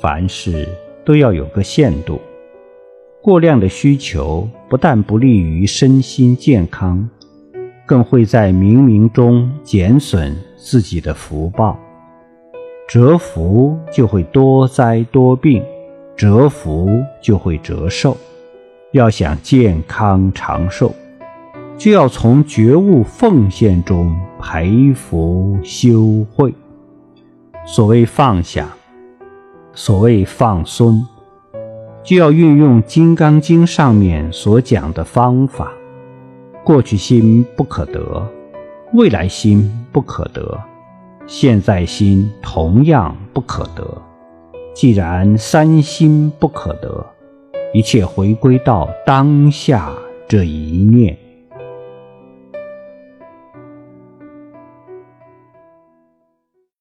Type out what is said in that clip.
凡事都要有个限度，过量的需求不但不利于身心健康，更会在冥冥中减损自己的福报。折福就会多灾多病，折福就会折寿。要想健康长寿，就要从觉悟奉献中培福修慧。所谓放下，所谓放松，就要运用《金刚经》上面所讲的方法。过去心不可得，未来心不可得。现在心同样不可得，既然三心不可得，一切回归到当下这一念。